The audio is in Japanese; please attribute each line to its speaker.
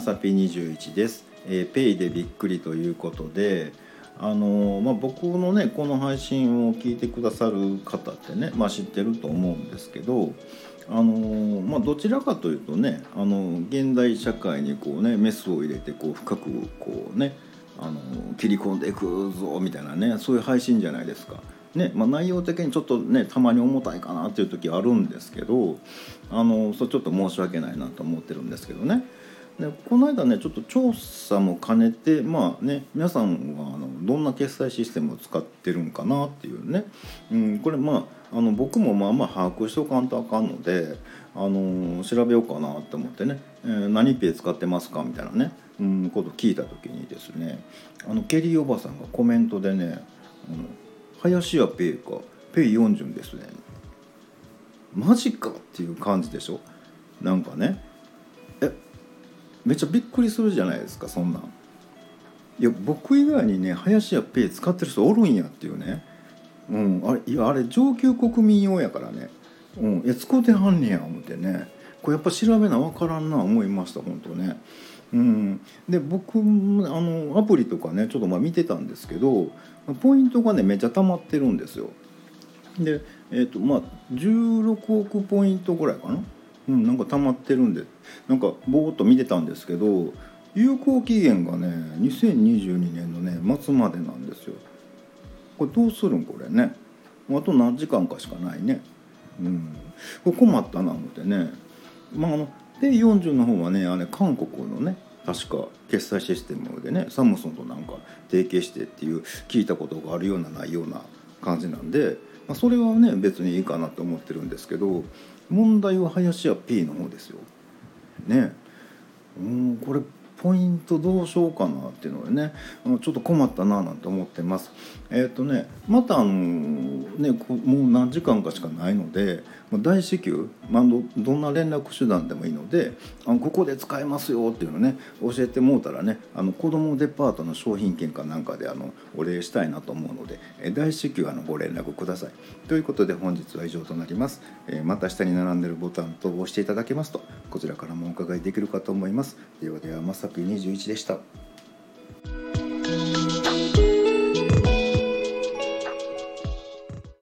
Speaker 1: さぴ21です、えー、ペイでびっくりということであのー、まあ、僕のねこの配信を聞いてくださる方ってね、まあ、知ってると思うんですけどあのー、まあ、どちらかというとねあの現代社会にこうねメスを入れてこう深くこうねあの切り込んでいくぞみたいなねそういう配信じゃないですか。ねまあ、内容的にちょっとねたまに重たいかなっていう時あるんですけどあのそれちょっと申し訳ないなと思ってるんですけどね。でこの間ねちょっと調査も兼ねてまあね皆さんはあのどんな決済システムを使ってるんかなっていうね、うん、これまああの僕もまあまあ把握しておかんとあかんので、あの調べようかなって思ってね、えー、何ペイ使ってますかみたいなね、うん、こと聞いた時にですねあのケリーおばさんがコメントでね「林家ペイかペイ40ですね」マジかっていう感じでしょ？なんかね。めっちゃびっくりするじゃないですかそんなん。いや僕以外にね林家ペイ使ってる人おるんやっていうね。うんあれいやあれ上級国民用やからね。うんいや使うてはんねや思ってね。これやっぱ調べな分からんな思いました本当ね。うん、で僕あのアプリとかねちょっとまあ見てたんですけどポイントがねめっちゃ溜まってるんですよ。でえっ、ー、とまあ16億ポイントぐらいかな。うん、なんか溜まってるんで。なんかぼーっと見てたんですけど有効期限がね2022年のね末までなんですよ。これどうするんこれね。あと何時間かしかないね。うん。これ困ったな思ってね。まああのペイ40の方はねあれ韓国のね確か決済システムでねサムスンとなんか提携してっていう聞いたことがあるようなないような感じなんで、まあ、それはね別にいいかなと思ってるんですけど問題は林家 P の方ですよ。ねうんこれポイントどうしようかなっていうのでねちょっと困ったななんて思ってます。えっ、ー、とねまたあのねもう何時間かしかないので大至急、まあ、どんな連絡手段でもいいのであのここで使えますよっていうのね教えてもうたらねあの子どもデパートの商品券かなんかであのお礼したいなと思うので大至急あのご連絡ください。ということで本日は以上となります。えー、また下に並んでるボタンと押していただけますとこちらからもお伺いできるかと思います。ではではまさぴ21でした。